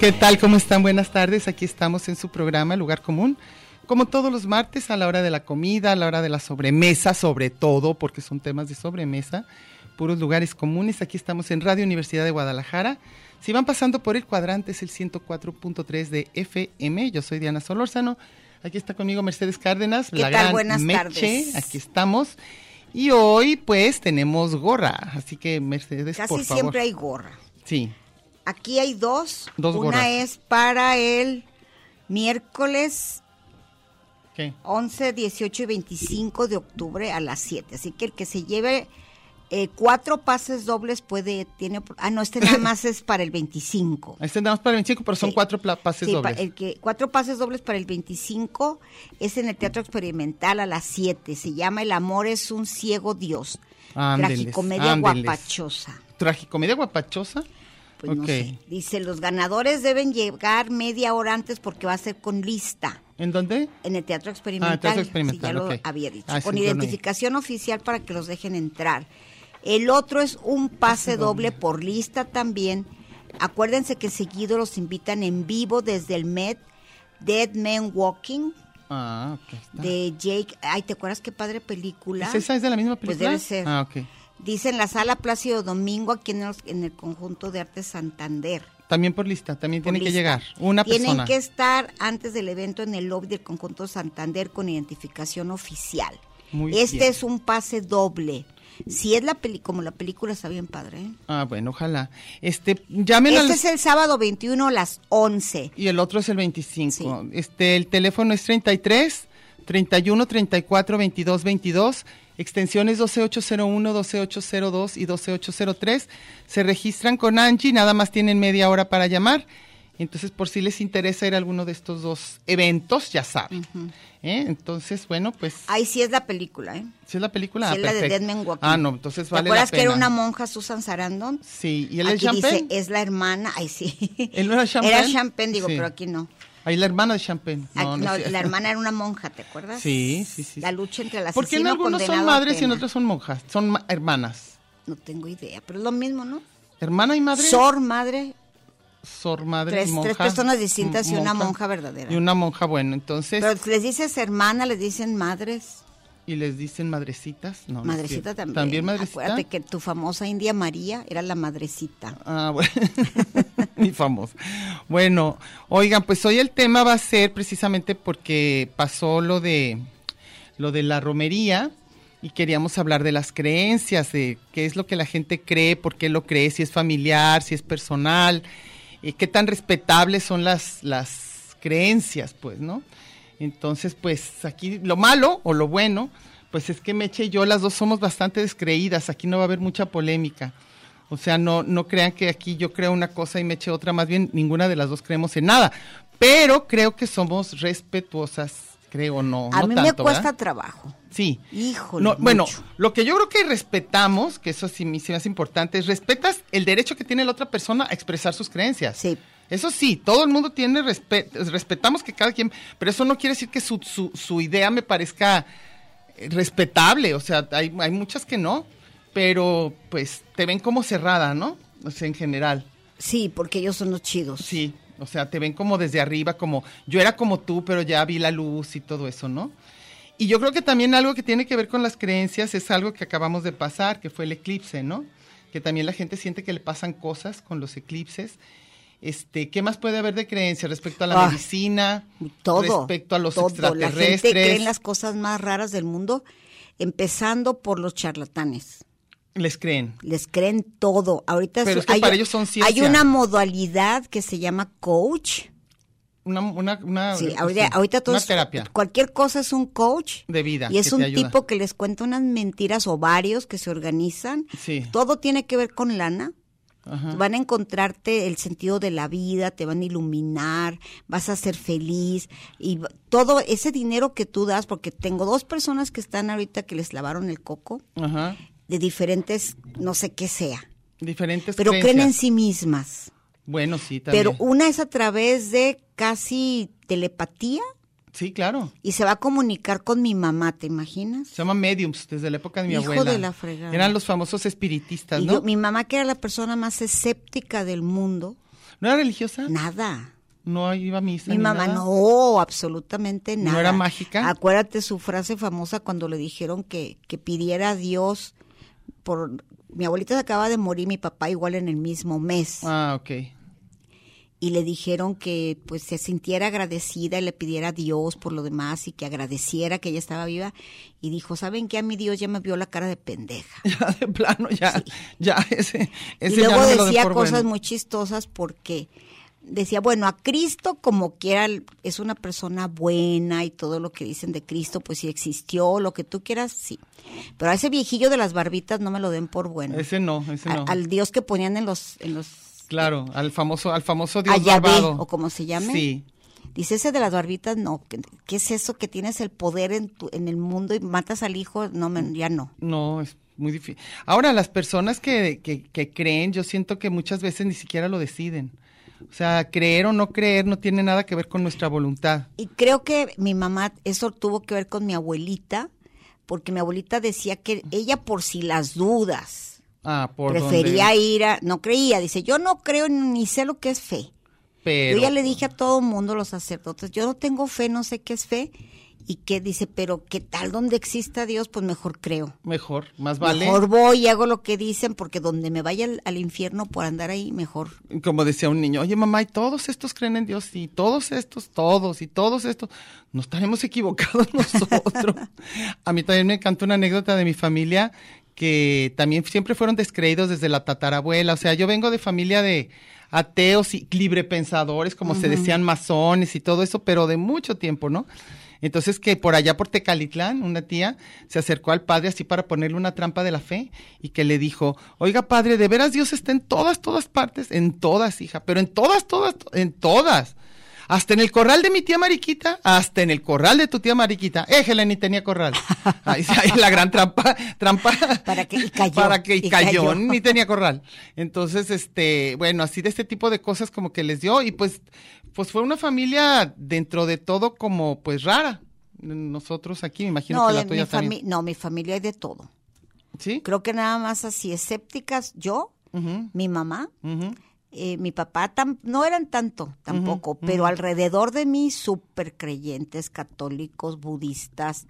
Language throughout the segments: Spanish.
¿Qué tal? ¿Cómo están? Buenas tardes. Aquí estamos en su programa Lugar Común. Como todos los martes, a la hora de la comida, a la hora de la sobremesa, sobre todo, porque son temas de sobremesa, puros lugares comunes. Aquí estamos en Radio Universidad de Guadalajara. Si van pasando por el cuadrante, es el 104.3 de FM. Yo soy Diana Solórzano. Aquí está conmigo Mercedes Cárdenas, ¿Qué la tal? gran Buenas Meche. tardes. Aquí estamos. Y hoy, pues, tenemos gorra. Así que, Mercedes, Casi por favor. siempre hay gorra. Sí. Aquí hay dos. Dos Una gorras. es para el miércoles ¿Qué? 11, 18 y 25 de octubre a las 7. Así que el que se lleve eh, cuatro pases dobles puede, tiene, ah, no, este nada más es para el 25. Este nada más para el 25, pero son Sí. cuatro pases Sí, dobles. el que, cuatro pases dobles para el 25 es en el Teatro Experimental a las 7. Se llama El amor es un ciego Dios. Ándeles, Tragicomedia ándeles. guapachosa. ¿Tragicomedia guapachosa? Pues no sé. Dice, los ganadores deben llegar media hora antes porque va a ser con lista. ¿En dónde? En el Teatro Experimental. Ah, Teatro sí, Experimental, ya ok. lo había dicho. Ah, sí, con no identificación oficial para que los dejen entrar. El otro es un pase doble por lista también. Acuérdense que seguido los invitan en vivo desde el Met Dead Man Walking Ah, ok. está. de Jake. Ay, ¿te acuerdas qué padre película? ¿Es esa? ¿Es de la misma Pues película? debe ser. Ah, ok. Dice en la sala Plácido Domingo aquí en el, en el conjunto de arte Santander. También por lista, también por tiene que llegar una Tienen persona. que estar antes del evento en el lobby del conjunto Santander con identificación oficial. Muy este bien. es un pase doble. Si es la peli como la película está bien padre. ¿eh? Ah, bueno, ojalá. Este, llamen Este al... es el sábado 21 a las 11. Y el otro es el 25. Sí. Este, el teléfono es 33 31 34 22 22. Extensiones 12801, 12802 y 12803. Se registran con Angie, nada más tienen media hora para llamar. Entonces, por si les interesa ir a alguno de estos dos eventos, ya saben. ¿Eh? Entonces, bueno, pues, Ahí sí es la película, ¿eh? si es la película. Sí ah, es la de perfecto. Dead Man Walking. Ah, no, entonces ¿Te vale la acuerdas que era pena. una monja Susan Sarandon? Sí, y él es aquí dice, Champagne. es la hermana, ay sí. ¿Él no era Champagne? Era Champagne, digo, Sí. pero aquí no. Ahí la hermana de Champagne. Aquí- No, la hermana era una monja, ¿te acuerdas? Sí, sí, sí. La lucha entre las ¿Por qué en algunos son madres y en otros son monjas? Son ma- hermanas. No tengo idea, pero es lo mismo, ¿no? Hermana y madre. Sor, madre, Sor, madre tres, y monja. tres personas distintas y una monja. monja verdadera. Y una monja, bueno, entonces. Pero les dices hermana, les dicen madres. Y les dicen madrecitas. No, Madrecita también. También madrecita. Acuérdate que tu famosa India María era la madrecita. Ah, bueno. Mi famoso. Bueno, oigan, pues hoy el tema va a ser precisamente porque pasó lo de lo de la romería y queríamos hablar de las creencias, de qué es lo que la gente cree, por qué lo cree, si es familiar, si es personal, y qué tan respetables son las las creencias, pues, ¿no? Entonces, pues aquí lo malo o lo bueno, pues es que Meche y yo las dos somos bastante descreídas, aquí no va a haber mucha polémica. O sea, no, no crean que aquí yo creo una cosa y me eche otra, más bien ninguna de las dos creemos en nada. Pero creo que somos respetuosas creo, no. A no mí me cuesta ¿verdad? trabajo. Sí. Híjole, No, bueno, lo que yo creo que respetamos, que eso sí me sí me hace importante, es respetas el derecho que tiene la otra persona a expresar sus creencias. Sí. Eso sí, todo el mundo tiene respeto, respetamos que cada quien, pero eso no quiere decir que su, su, su idea me parezca eh, respetable, o sea, hay, hay muchas que no, pero pues te ven como cerrada, ¿no? O sea, en general. Sí, porque ellos son los chidos. Sí, o sea, te ven como desde arriba, como yo era como tú, pero ya vi la luz y todo eso, ¿no? Y yo creo que también algo que tiene que ver con las creencias es algo que acabamos de pasar, que fue el eclipse, ¿no? Que también la gente siente que le pasan cosas con los eclipses. Este, ¿qué más puede haber de creencia respecto a la Ah, medicina? Todo. Respecto a los todo. La gente extraterrestres. cree en las cosas más raras del mundo, empezando por los charlatanes. Les creen. Les creen todo. Ahorita Pero es que para ellos son ciencia. Hay una modalidad que se llama coach. Una, una, una, Sí, sí, ahorita, ahorita todos, una terapia cualquier cosa es un coach. de vida. Y es un tipo que les cuenta unas mentiras o varios que se organizan. Sí. Todo tiene que ver con lana. Ajá. Van a encontrarte el sentido de la vida, te van a iluminar, vas a ser feliz y todo ese dinero que tú das, porque tengo dos personas que están ahorita que les lavaron el coco Ajá. de diferentes, no sé qué sea, Diferentes pero creencias. creen en sí mismas. Bueno, sí, también. Pero una es a través de casi telepatía Sí, claro. y se va a comunicar con mi mamá, ¿te imaginas? Se llaman mediums desde la época de mi Hijo abuela. de la fregada. Eran los famosos espiritistas, Y ¿no? yo- mi mamá, que era la persona más escéptica del mundo, ¿No era religiosa? nada. No iba a misa. Mi ni mamá nada? no, absolutamente ¿No nada. era mágica? Acuérdate su frase famosa cuando le dijeron que, que pidiera a Dios por... Mi abuelita se acaba de morir, mi papá igual en el mismo mes. Ah, ok. Y le dijeron que pues se sintiera agradecida y le pidiera a Dios por lo demás y que agradeciera que ella estaba viva. Y dijo, ¿saben qué? A mi Dios ya me vio la cara de pendeja. Ya de plano, ya, ya, ese, ese y ya luego no decía cosas bueno. muy chistosas porque decía, bueno, a Cristo como quiera es una persona buena y todo lo que dicen de Cristo, pues si existió, lo que tú quieras, sí. Pero a ese viejillo de las barbitas no me lo den por bueno. Ese no, ese A- no. Al Dios que ponían en los, en los Claro, al famoso, al famoso Dios a Yahvé, barbado. o como se llame. Sí. Dice ese de las barbitas, no. ¿Qué, es eso que tienes el poder en, tu, en el mundo y matas al hijo? No, me- ya no. No, es muy difícil. Ahora, las personas que, que, que creen, yo siento que muchas veces ni siquiera lo deciden. O sea, creer o no creer no tiene nada que ver con nuestra voluntad. Y creo que mi mamá, eso tuvo que ver con mi abuelita, porque mi abuelita decía que ella por si las dudas Ah, por prefería donde- ir a, no creía, dice, yo no creo ni sé lo que es fe. Pero, Yo ya le dije a todo mundo, los sacerdotes, yo no tengo fe, no sé qué es fe, y que dice, pero qué tal donde exista Dios, pues mejor creo. mejor, más vale. Mejor voy y hago lo que dicen, porque donde me vaya al, al infierno por andar ahí, mejor. Como decía un niño, oye mamá, y todos estos creen en Dios, y todos estos, todos, y todos estos, no estaremos equivocados nosotros. a mí también me encanta una anécdota de mi familia que también siempre fueron descreídos desde la tatarabuela. O sea, yo vengo de familia de ateos y librepensadores, como se decían masones y todo eso, pero de mucho tiempo, ¿no? Entonces que por allá por Tecalitlán, una tía se acercó al padre así para ponerle una trampa de la fe y que le dijo, oiga padre, de veras Dios está en todas, todas partes, en todas, hija, pero en todas, todas, to- en todas. Hasta en el corral de mi tía Mariquita, hasta en el corral de tu tía Mariquita. Éjele, ni tenía corral. Ahí, ahí la gran trampa, trampa. Para que- y cayó, Para que y y cayó, cayó. ni tenía corral. Entonces, este, bueno, así de este tipo de cosas como que les dio y pues, pues fue una familia dentro de todo como pues rara. Nosotros aquí, me imagino No, que la tuya mi también. no, mi familia hay de todo. ¿Sí? Creo que nada más así, escépticas, yo, mi mamá. Eh, mi papá tam- no eran tanto tampoco, pero alrededor de mí súper creyentes, católicos, budistas,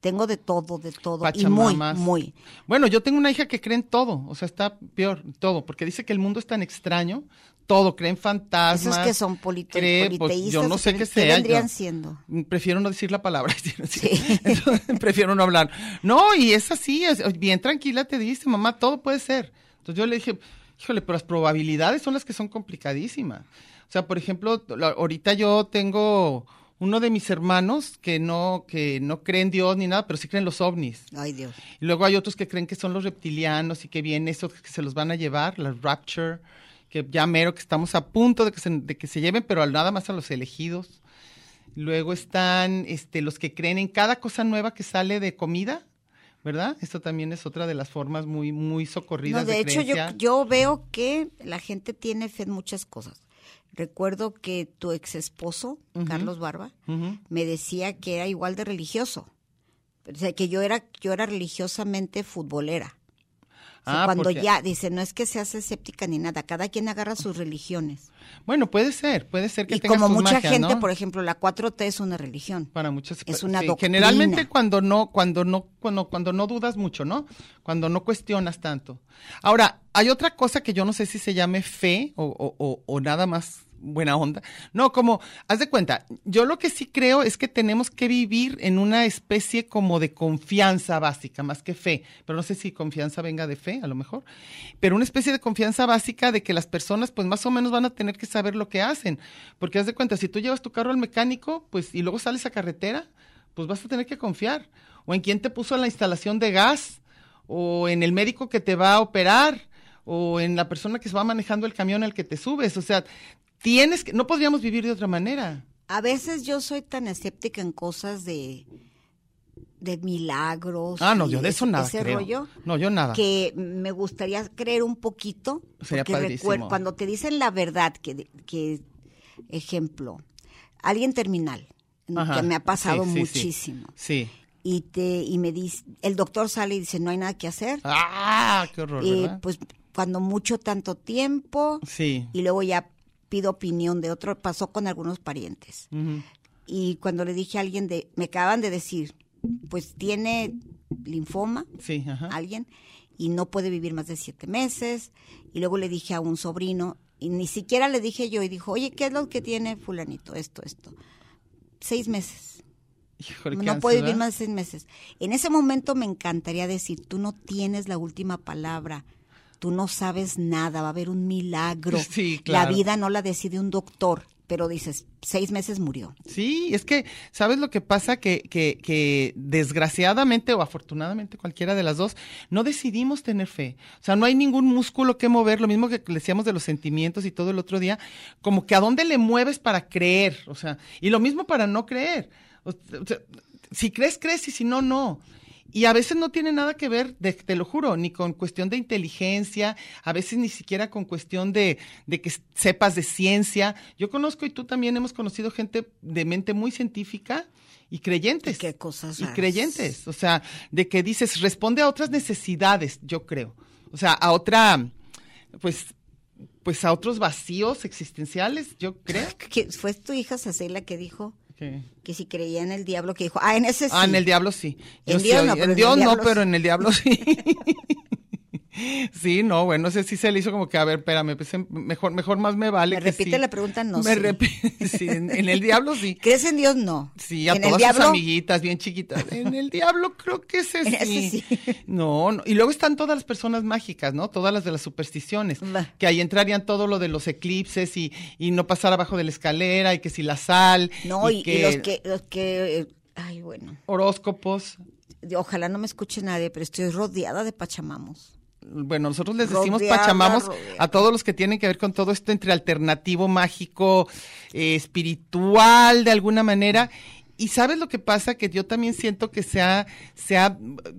tengo de todo, de todo, y muy, muy. Bueno, yo tengo una hija que cree en todo, o sea, está peor, todo, porque dice que el mundo es tan extraño, todo, cree en fantasmas. Esos que son polito- cree, pues, yo no sé ¿qué- sea. vendrían yo- siendo? Prefiero no decir la palabra. Sí. Entonces, prefiero no hablar. No, y es así, es- bien tranquila te dice, mamá, todo puede ser. Entonces yo le dije, híjole, pero las probabilidades son las que son complicadísimas. O sea, por ejemplo, ahorita yo tengo uno de mis hermanos que no, que no cree en Dios ni nada, pero sí creen los ovnis. Ay, Dios. Y luego hay otros que creen que son los reptilianos y que viene eso que se los van a llevar, la rapture, que ya mero que estamos a punto de que se, de que se lleven, pero al nada más a los elegidos. Luego están este, los que creen en cada cosa nueva que sale de comida, ¿verdad? Esto también es otra de las formas muy, muy socorridas No, de, hecho, yo, yo veo que la gente tiene fe en muchas cosas. Recuerdo que tu ex esposo. Carlos Barba, me decía que era igual de religioso. O sea, que yo era, yo era religiosamente futbolera. Ah, cuando porque- ya, dice, no es que seas escéptica ni nada, cada quien agarra sus religiones. Bueno, puede ser, puede ser que Y tengas como mucha gente, ¿no? por ejemplo, la 4T es una religión. para muchas Es una sí, doctrina. generalmente cuando no cuando no cuando cuando no dudas mucho no cuando no cuestionas tanto ahora hay otra cosa que yo no sé si se llame fe o, o- o- o nada más buena onda no como haz de cuenta yo lo que sí creo es que tenemos que vivir en una especie como de confianza básica más que fe pero no sé si confianza venga de fe a lo mejor pero una especie de confianza básica de que las personas pues más o menos van a tener que saber lo que hacen porque haz de cuenta si tú llevas tu carro al mecánico pues y luego sales a carretera pues vas a tener que confiar. O en quién te puso la instalación de gas, o en el médico que te va a operar, o en la persona que se va manejando el camión al que te subes. O sea, tienes que, no podríamos vivir de otra manera. A veces yo soy tan escéptica en cosas de, de milagros. Ah, no, yo de eso nada ese creo. rollo. No, yo nada. que me gustaría creer un poquito. Sería padrísimo. cuando te dicen la verdad, que, que ejemplo, alguien terminal, Ajá, que me ha pasado sí, sí, sí. muchísimo, Sí. y te y me dice, el doctor sale y dice, no hay nada que hacer, Ah, qué horror, y ¿verdad? pues cuando mucho tanto tiempo, Sí. y luego ya pido opinión de otro, pasó con algunos parientes. Y cuando le dije a alguien de, me acaban de decir, pues tiene linfoma, Sí, ajá. alguien y no puede vivir más de siete meses. Y luego le dije a un sobrino, y ni siquiera le dije yo, y dijo, oye, ¿qué es lo que tiene fulanito? Esto, esto. Seis meses. Híjole, no puede vivir más de seis meses. En ese momento me encantaría decir, tú no tienes la última palabra. Tú no sabes nada, va a haber un milagro. Sí, claro. La vida no la decide un doctor, pero dices, seis meses murió. Sí, es que, ¿sabes lo que pasa? Que, que, que desgraciadamente o afortunadamente, cualquiera de las dos, no decidimos tener fe. O sea, no hay ningún músculo que mover, lo mismo que decíamos de los sentimientos y todo el otro día, como que a dónde le mueves para creer, o sea, y lo mismo para no creer. O sea, si crees, crees y si no, no. Y a veces no tiene nada que ver, de- te lo juro, ni con cuestión de inteligencia, a veces ni siquiera con cuestión de, de que sepas de ciencia. Yo conozco y tú también hemos conocido gente de mente muy científica y creyentes. Y qué cosas Y creyentes. O sea, de que dices, responde a otras necesidades, yo creo. O sea, a otra, pues, pues a otros vacíos existenciales, yo creo. Fue tu hija Cecilia que dijo que- que si creía en el diablo, que dijo, ah, en ese sí. Ah, en el diablo sí. En Dios no, pero no, diablo en el diablo sí. Sí, no, bueno, ese sí se le hizo como que, a ver, espérame, pues, em, mejor, mejor más me vale. Me que repite sí. la pregunta, no Me sé. repite, sí, en, en el diablo sí. ¿Crees en Dios? No. Sí, a en todas el diablo, sus amiguitas bien chiquitas. En el diablo creo que ese ese sí. sí. No, no, y luego están todas las personas mágicas, ¿no? Todas las de las supersticiones. Que ahí entrarían todo lo de los eclipses y, y no pasar abajo de la escalera y que si la sal. No, y, y los que, los que, eh, ay, bueno, Horóscopos. ojalá no me escuche nadie, pero estoy rodeada de pachamamos. Bueno, nosotros les decimos Rodeada, pachamamos rodeada. a todos los que tienen que ver con todo esto entre alternativo, mágico, eh, espiritual, de alguna manera. Y sabes lo que pasa, que yo también siento que se ha, se ha,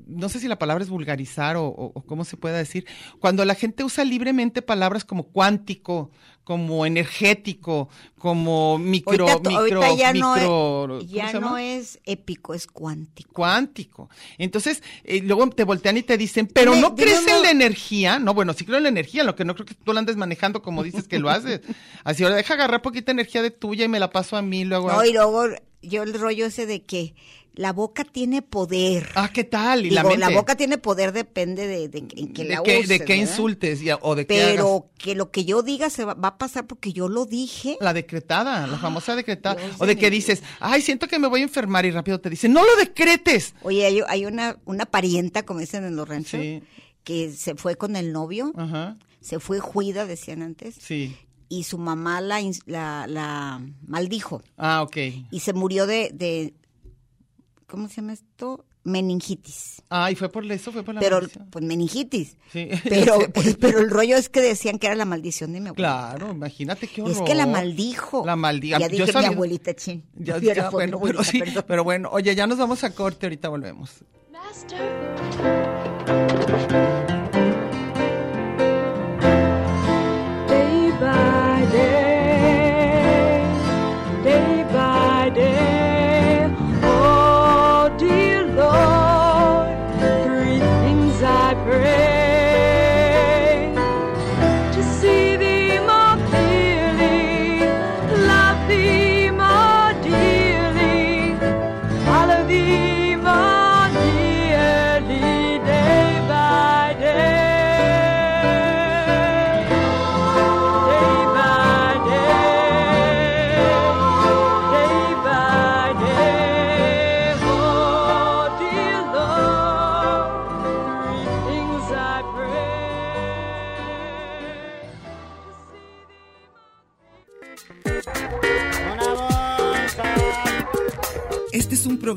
no sé si la palabra es vulgarizar o, o- o cómo se pueda decir, cuando la gente usa libremente palabras como cuántico, como energético, como micro, ahorita, micro, ahorita ya, micro, no, ¿cómo es, ya no es épico, es cuántico. cuántico. Entonces, eh, luego te voltean y te dicen, pero no crees en la energía. No, bueno, sí creo en la energía, lo que no creo que tú la andes manejando como dices que lo haces. Así, ahora deja agarrar poquita energía de tuya y me la paso a mí, luego. No, y luego yo el rollo ese de que la boca tiene poder. Ah, ¿qué tal? Y Digo, la boca tiene poder depende de, de, en que de la que, uses, de ¿verdad? insultes y- o de hagas. Pero que lo que yo diga se va, va a pasar porque yo lo dije. La decretada, la famosa decretada. Dios o de de que dices, ay, siento que me voy a enfermar y rápido te dicen, no lo decretes. Oye, hay, hay una, una parienta, como dicen en los ranchos, Sí. que se fue con el novio, Ajá, se fue juida, decían antes, sí. Y su mamá la, la, la maldijo Ah, ok. y se murió de, de, ¿cómo se llama esto? meningitis. Ah, y fue por eso, fue por la Pero, maldición. pues meningitis. Sí. Pero, Sí, pues. pero el rollo es que decían que era la maldición de mi abuelita. Claro, imagínate qué Y horror. es que la maldijo. La maldiga. Ya Yo dije sabía- mi abuelita, chin. Ya, Ya ya, bueno, pero abuelita, sí, perdón. pero bueno, oye, ya nos vamos a corte, ahorita volvemos. Master.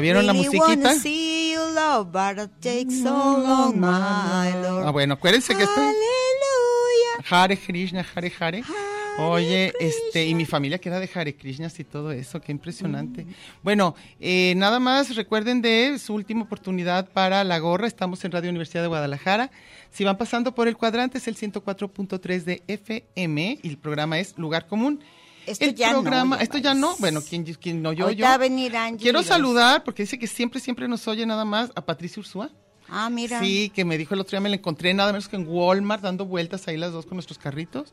¿Ya vieron la Really musiquita? see you, love, but it takes so long, my Lord. Ah, bueno, acuérdense que estoy... Hare Krishna, Hare Hare. Oye, este, y mi familia que era de Hare Krishnas y todo eso, qué impresionante. Bueno, eh, nada más recuerden de su última oportunidad para la gorra. Estamos en Radio Universidad de Guadalajara. Si van pasando por el cuadrante es el 104.3 de FM y el programa es Lugar Común. Esto el ya no, programa, ya esto ya no, bueno, quien, quien no yo, yo. va a venir Angie Quiero saludar porque dice que siempre, siempre nos oye nada más a Patricia Ursúa. Ah, mira. Sí, que me dijo el otro día, me la encontré nada menos que en Walmart dando vueltas ahí las dos con nuestros carritos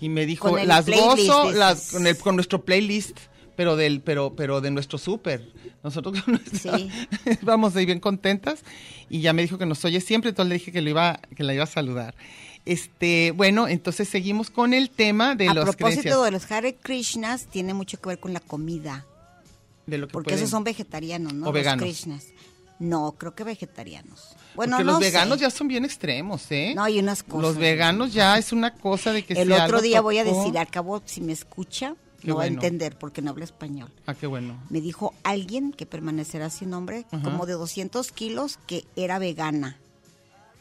y me dijo, las gozo, las, con, el, con nuestro playlist, pero del, pero, pero de nuestro súper. Nosotros nuestra- Sí. vamos ahí bien contentas y ya me dijo que nos oye siempre, entonces le dije que lo iba, que la iba a saludar. Este, bueno, entonces seguimos con el tema de a las propósito creencias, de los Hare Krishnas, tiene mucho que ver con la comida. de lo que Porque pueden- esos son vegetarianos, ¿no? O los veganos. Krishnas. No, creo que vegetarianos. Bueno, porque no los veganos sé. ya son bien extremos, ¿eh? No, hay unas cosas. Los veganos ya es una cosa de que El si otro algo día voy a decir, al cabo, si me escucha, Qué no va a entender porque no habla español. Ah, qué bueno. Me dijo alguien que permanecerá sin nombre, Ajá. como de 200 kilos, que era vegana.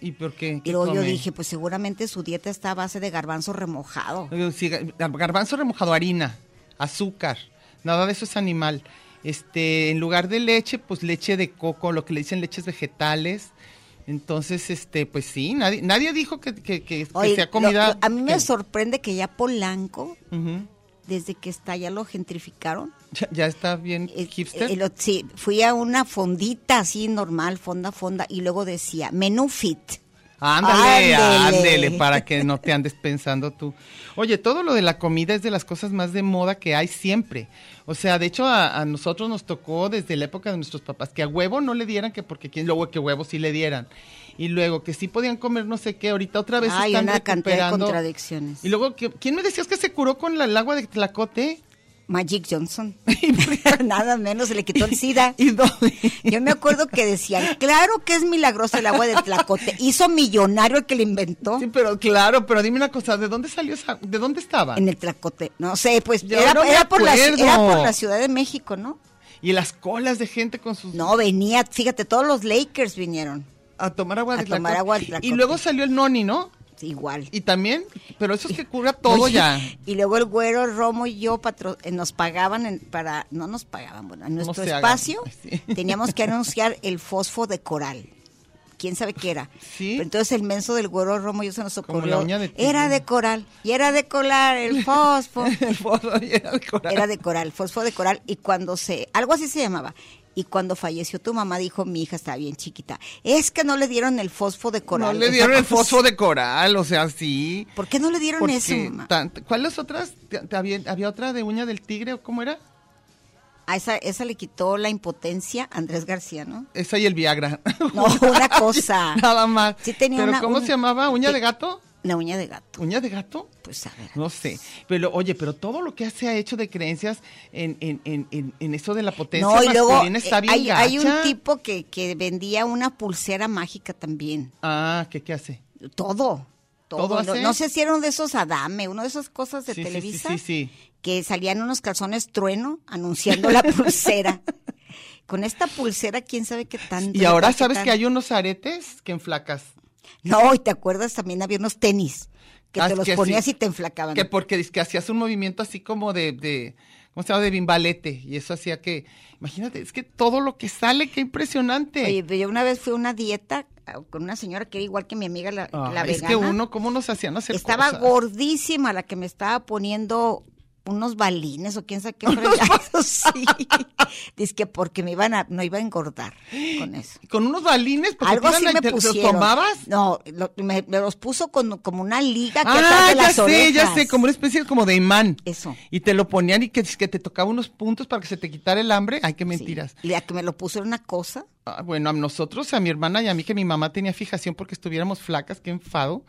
¿Y por qué? Y ¿Qué luego yo dije, pues seguramente su dieta está a base de garbanzo remojado. Sí, garbanzo remojado, harina, azúcar, nada de eso es animal. Este, en lugar de leche, pues leche de coco, lo que le dicen leches vegetales. Entonces, este, pues sí, nadie, nadie dijo que, que, que- que sea comida. lo- a mí me sorprende que ya Polanco, Ujú. Desde que está, ya lo gentrificaron. ya, ya está bien Eh, hipster. eh, sí, fui a una fondita así normal, fonda, fonda, y luego decía menú fit. Ándale, ándele, para que no te andes pensando tú. Oye, todo lo de la comida es de las cosas más de moda que hay siempre. O sea, de hecho, a, a nosotros nos tocó desde la época de nuestros papás que a huevo no le dieran, que porque quién, luego que huevo sí le dieran. Y luego que sí podían comer no sé qué, ahorita otra vez Hay están una cantidad de recuperando. contradicciones. Y luego, que- ¿quién me decías que se curó con la- el agua de Tlacote? Magic Johnson. Nada menos, se le quitó el SIDA. ¿Y dónde? Yo me acuerdo que decían, claro que es milagroso el agua de Tlacote. Hizo millonario el que le inventó Sí, pero claro, pero dime una cosa, ¿de dónde salió esa? ¿De dónde estaba? en el Tlacote. No sé, pues era, no era por la, era por la Ciudad de México, ¿no? Y las colas de gente con sus No, venía, fíjate, todos los Lakers vinieron. A tomar agua A de tomar agua de. Y luego salió el noni, ¿no? Igual. Y también, pero eso es que cura todo Oye, ya. Y luego el güero, Romo y yo patro- eh, nos pagaban en- para, no nos pagaban, bueno, en nuestro espacio sí. teníamos que anunciar el fosfo de coral. ¿Quién sabe qué era? Sí. Pero entonces el menso del güero Romo y yo se nos ocurrió. de era de coral. Y era de coral, el fosfo. El foso y era el coral. era de coral, fosfo de coral. Y cuando se, algo así se llamaba. Y cuando falleció tu mamá dijo, mi hija estaba bien chiquita. Es que no le dieron el fosfo de No coral. le Esa dieron el cosa- fosfo de coral, o sea, sí. ¿Por qué no le dieron Porque eso, mamá? ¿Cuáles otras? Había, había otra de uña del tigre o cómo era? A esa, esa le quitó la impotencia a Andrés García, ¿no? Esa y el Viagra. No, una cosa. Nada más. Sí tenía ¿Pero una- cómo un- se llamaba? ¿Uña de gato? La uña de gato. ¿Uña de gato? Pues a ver. No sé, pero oye, pero todo lo que se ha hecho de creencias en, en, en, en, en eso de la potencia No, y luego está eh, bien hay, hay un tipo que, que vendía una pulsera mágica también. Ah, ¿qué, qué hace? Todo. Todo. ¿Todo no, hace? no sé si era uno de esos Adame, uno de esas cosas de Sí, sí, sí, Televisa. sí, sí. Que salían unos calzones trueno anunciando la pulsera. Con esta pulsera, quién sabe qué tanto. Y ahora sabes tan- que hay unos aretes que enflacas. No, y te acuerdas también había unos tenis que Ah, te los que ponías y te enflacaban. Que porque que hacías un movimiento así como de, de ¿cómo se llama? De bimbalete. Y eso hacía que, imagínate, es que todo lo que sale, qué impresionante. Oye, yo una vez fui a una dieta ah, con una señora que era igual que mi amiga la, Ah, la es vegana. que uno, ¿cómo nos hacían hacer Estaba cosas? gordísima la que me estaba poniendo unos balines o quién sabe qué fregados. sí. Dice que porque me iban a, no iba a engordar con eso. Con unos balines, porque Algo así a- me te- ¿Los tomabas? No, lo- me, me los puso con, como una liga que Ah, de ya sé, ya sé, como una especie como de imán. Eso. Y te lo ponían y que, que te tocaba unos puntos para que se te quitara el hambre. Ay, qué Sí. mentiras. Y la que me lo puso era una cosa. Ah, bueno, a nosotros, a mi hermana y a mí, que mi mamá tenía fijación porque estuviéramos flacas, qué enfado.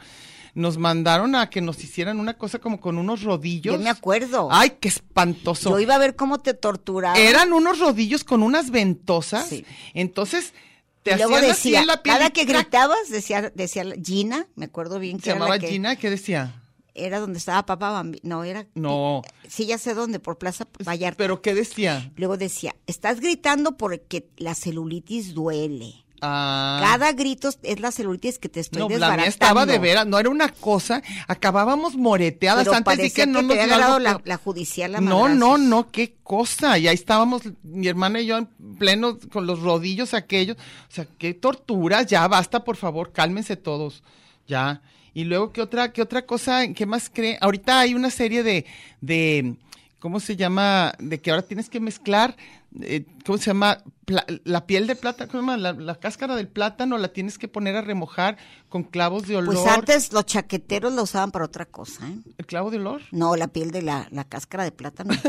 Nos mandaron a que nos hicieran una cosa como con unos rodillos. Yo me acuerdo. Ay, qué espantoso. Yo iba a ver cómo te torturaban. Eran unos rodillos con unas ventosas. Sí. Entonces, te luego hacían así decía, en la piel cada que gritabas, decía, decía Gina, me acuerdo bien que Se era la llamaba que- Gina, ¿qué decía? Era donde estaba Papá Bambi. No, era. No. Sí, ya sé dónde, por Plaza Vallarta. ¿Pero qué decía? Luego decía, estás gritando porque la celulitis duele. Ah. Cada grito es la celulitis que te estoy No, la desbaratando. mía estaba de veras, no era una cosa, acabábamos moreteadas Pero antes de que no te nos había agarrado la, la judicial No, madrazos. no, no, qué cosa. Y ahí estábamos, mi hermana y yo en pleno con los rodillos aquellos. O sea, qué tortura, ya basta, por favor, cálmense todos. Ya. Y luego, ¿qué otra, qué otra cosa, qué más cree? Ahorita hay una serie de, de, ¿cómo se llama? De que ahora tienes que mezclar, eh, ¿cómo se llama? Pla- la piel de plátano, ¿cómo se llama? La, la cáscara del plátano la tienes que poner a remojar con clavos de olor. Pues antes los chaqueteros la usaban para otra cosa, ¿eh? ¿El clavo de olor? No, la piel de la, la cáscara de plátano.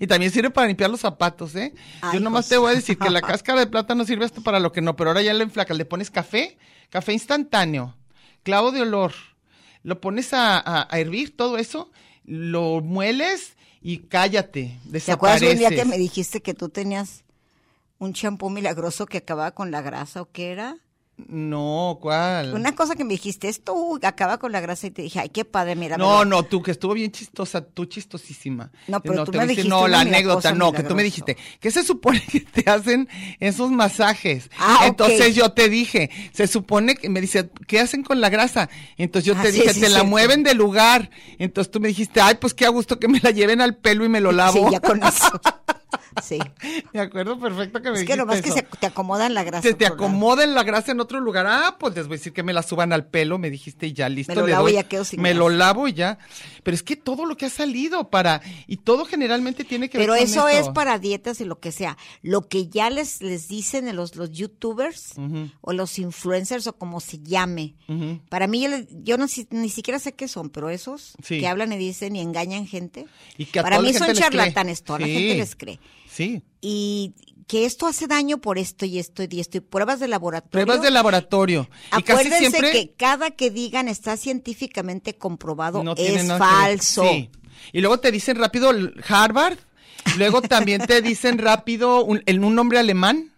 Y también sirve para limpiar los zapatos, ¿eh? Ay, Yo nomás hijos. te voy a decir que la cáscara de plátano sirve hasta para lo que no, pero ahora ya le enflacas, le pones café, café instantáneo, clavo de olor, lo pones a, a- a hervir todo eso, lo mueles y cállate, ¿Te acuerdas un día que desapareces. me dijiste que tú tenías un champú milagroso que acababa con la grasa o qué era? No, ¿cuál? Una cosa que me dijiste, esto uh, acaba con la grasa y te dije, ay, qué padre, mira. No, no, tú que estuvo bien chistosa, tú chistosísima. No, pero tú te me dijiste No, la anécdota, no, que tú me dijiste, ¿qué se supone que te hacen esos masajes? Ah. Entonces yo te dije, se supone que me dice, ¿qué hacen con la grasa? Entonces yo Ah, te sí, dije, sí, te la mueven de lugar. Entonces tú me dijiste, ay, pues qué a gusto que me la lleven al pelo y me lo lavo. Sí, ya con eso. Sí. Me acuerdo perfecto que me Es que nomás que eso. se, te acomodan la grasa. Se te a otro lado. acomoden la grasa en otro lugar. Ah, pues les voy a decir que me la suban al pelo, me dijiste y ya listo. Me lo le lavo doy. y ya quedo sin Me grasa. lo lavo y ya. Pero es que todo lo que ha salido para y todo generalmente tiene que Pero ver con eso es para dietas y lo que sea. Lo que ya les, les dicen los, los youtubers o los influencers o como se llame. Para mí, yo, yo no, si- ni siquiera sé qué son, pero esos Sí. que hablan y dicen y engañan gente. Y que a para mí la son charlatanes, toda la Sí. gente les cree. Sí. Y que esto hace daño por esto y esto y esto. Y pruebas de laboratorio. Pruebas de laboratorio. Y casi Acuérdense siempre que cada que digan está científicamente comprobado no es que falso. Sí. Y luego te dicen rápido Harvard, luego también te dicen rápido un, un nombre alemán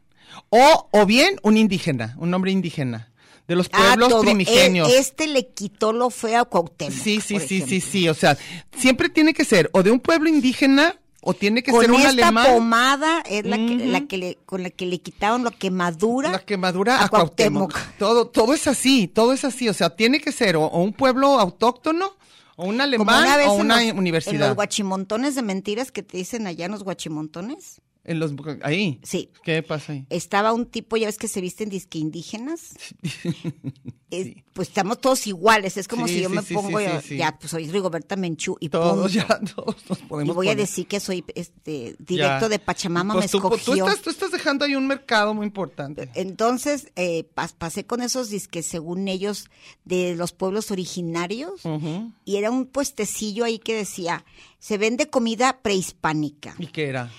o, o bien un indígena, un nombre indígena de los Ah, pueblos todo. primigenios. E- Este le quitó lo feo a Cuauhtémoc. Sí, sí, sí, sí, sí. O sea, siempre tiene que ser o de un pueblo indígena o tiene que Con ser un esta alemán. pomada es la, que, Ujú. la que le, con la que le quitaron la quemadura. La quemadura a a Cuauhtémoc. Cuauhtémoc. Todo, todo es así, todo es así. O sea, tiene que ser o, o un pueblo autóctono, o un alemán, una o en una los- En universidad. los guachimontones de mentiras que te dicen allá en los guachimontones. En los, ahí. Sí. ¿Qué pasa ahí? Estaba un tipo, ya ves que se visten disque indígenas. Es- Pues estamos todos iguales. Es como Sí, si yo sí, me pongo, yo- ya, pues soy Rigoberta Menchú y Todos punto. ya, todos nos Y podemos voy a decir que soy este directo Ya. de Pachamama, Pues me tú, pues, tú escogió. estás, tú estás dejando ahí un mercado muy importante. Entonces, eh, pas- pasé con esos disques, según ellos, de los pueblos originarios. Y era un puestecillo ahí que decía, se vende comida prehispánica. ¿Y qué era?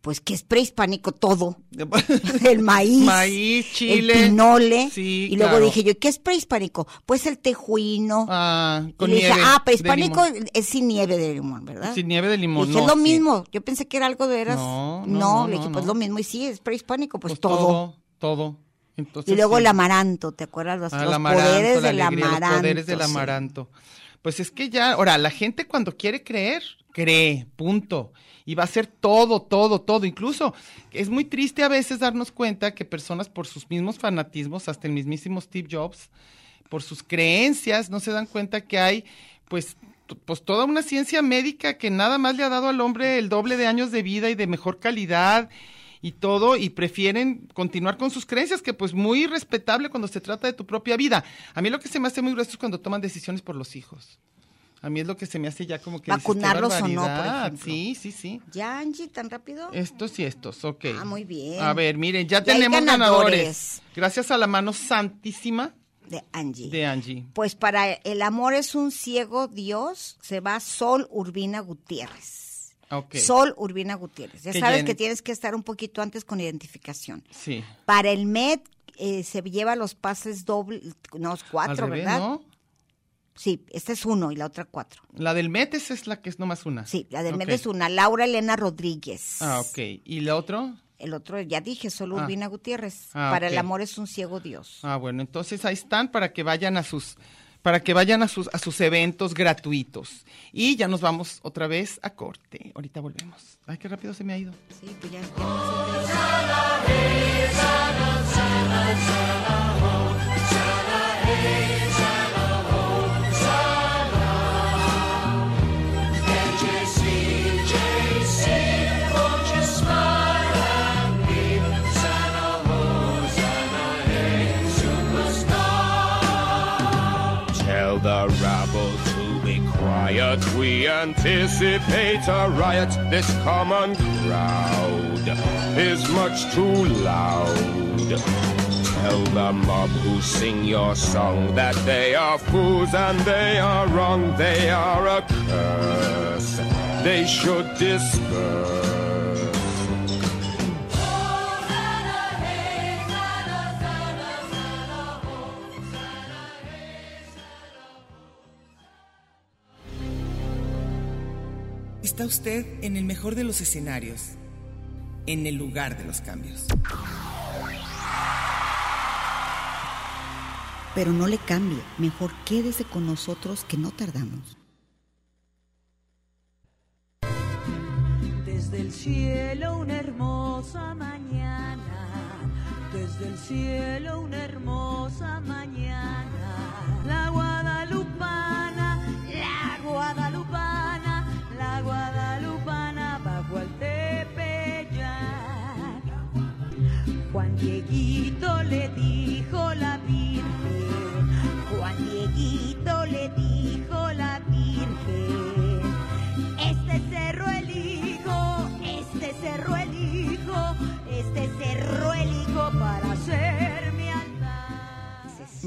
Pues que es prehispánico todo. El maíz. Maíz, chile. El pinole. Sí, y luego claro. dije yo, ¿qué es prehispánico? Pues el tejuino. Ah, y con le dije, ah, prehispánico es sin nieve de limón, ¿verdad? Sin nieve de limón, Dije, no, es lo sí. mismo. Yo pensé que era algo de veras. No, No, no, no, le dije, pues lo mismo. Y sí, es prehispánico, pues, Pues todo. todo, todo. Entonces, Y luego sí. el amaranto, ¿te acuerdas? Los, Ah, los el amaranto, poderes del amaranto. Los poderes del amaranto. Pues es que ya, ahora, la gente cuando quiere creer, cree, punto. Y va a hacer todo, todo, todo. Incluso es muy triste a veces darnos cuenta que personas por sus mismos fanatismos, hasta el mismísimo Steve Jobs, por sus creencias, no se dan cuenta que hay, pues, pues toda una ciencia médica que nada más le ha dado al hombre el doble de años de vida y de mejor calidad y todo, y prefieren continuar con sus creencias, que pues muy respetable cuando se trata de tu propia vida. A mí lo que se me hace muy grueso es cuando toman decisiones por los hijos. A mí es lo que se me hace ya como que... dices, Vacunarlos o no, por ejemplo. Sí, sí, sí. ¿Ya, Angie, tan rápido? Estos y estos, ok. Ah, muy bien. A ver, miren, ya, tenemos ganadores. ganadores. Gracias a la mano santísima De Angie. de Angie. Pues para el amor es un ciego Dios, se va Sol Urbina Gutiérrez. Ok. Sol Urbina Gutiérrez. Ya Que sabes que tienes que estar un poquito antes con identificación. Sí. Para el MED eh, se lleva los pases doble, no, cuatro, Al revés, ¿verdad? ¿no? Sí, este es uno y la otra cuatro. La del Metes es la que es nomás una. Sí, la del Ok. MED es una, Laura Elena Rodríguez. Ah, ok. ¿Y la otro? El otro, ya dije, Sol Ah. Urbina Gutiérrez. Ah, Para el amor es un ciego Dios. Ah, bueno, entonces ahí están para que vayan a sus para que vayan a sus a sus eventos gratuitos. Y ya nos vamos otra vez a corte. Ahorita volvemos. Ay, qué rápido se me ha ido. Sí, pues ya- ya We anticipate a riot. This common crowd is much too loud. Tell the mob who sing your song that they are fools and they are wrong. They are a curse. They should disperse. Está usted en el mejor de los escenarios, en el lugar de los cambios. Pero no le cambie, mejor quédese con nosotros que no tardamos. Desde el cielo una hermosa mañana, desde el cielo una hermosa mañana, la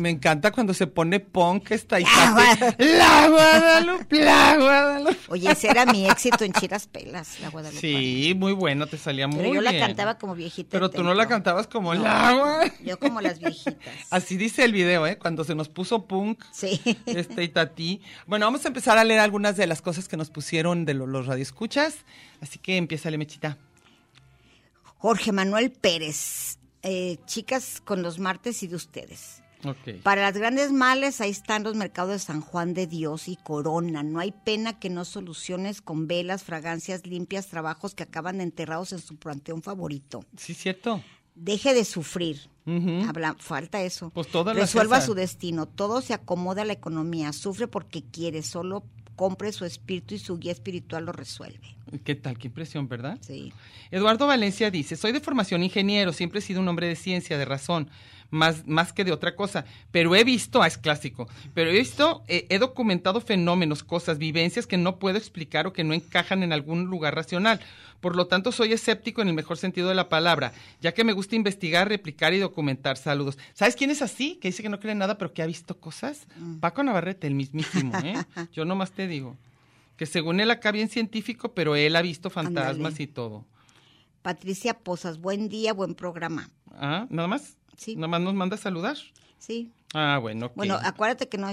Me encanta cuando se pone punk esta La Itate. La Guadalupe, la Guadalupe. Oye, ese era mi éxito en Chiras Pelas, la Guadalupe. Sí, muy bueno, te salía muy Pero yo la bien. cantaba como viejita. Pero tú no la cantabas como No, la Gua- Yo como las viejitas. Así dice el video, ¿eh? Cuando se nos puso punk. Sí. Este Itatí. Bueno, vamos a empezar a leer algunas de las cosas que nos pusieron de lo- los radioescuchas. Así que empieza, Mechita. Jorge Manuel Pérez. eh, chicas con los martes y de ustedes. Para las grandes males, ahí están los mercados de San Juan de Dios y Corona. No hay pena que no soluciones con velas, fragancias limpias, trabajos que acaban enterrados en su panteón favorito. Sí, cierto. Deje de sufrir. Ujú. Habla, falta eso. Pues Resuelva su destino. Todo se acomoda a la economía. Sufre porque quiere. Solo compre su espíritu y su guía espiritual lo resuelve. ¿Qué tal? Qué impresión, ¿verdad? Sí. Eduardo Valencia dice, soy de formación ingeniero, siempre he sido un hombre de ciencia, de razón, más, más que de otra cosa, pero he visto, ah, es clásico, pero he visto, eh, he documentado fenómenos, cosas, vivencias que no puedo explicar o que no encajan en algún lugar racional. Por lo tanto, soy escéptico en el mejor sentido de la palabra, ya que me gusta investigar, replicar y documentar. Saludos. ¿Sabes quién es así? Que dice que no cree en nada, pero que ha visto cosas. Mm. Paco Navarrete, el mismísimo, ¿eh? Yo nomás te digo. Que según él acá bien científico, pero él ha visto fantasmas y todo. Patricia Posas, buen día, buen programa. Ah, nada más. Sí. Nada más nos manda a saludar. Sí. Ah, bueno. Bueno, acuérdate que no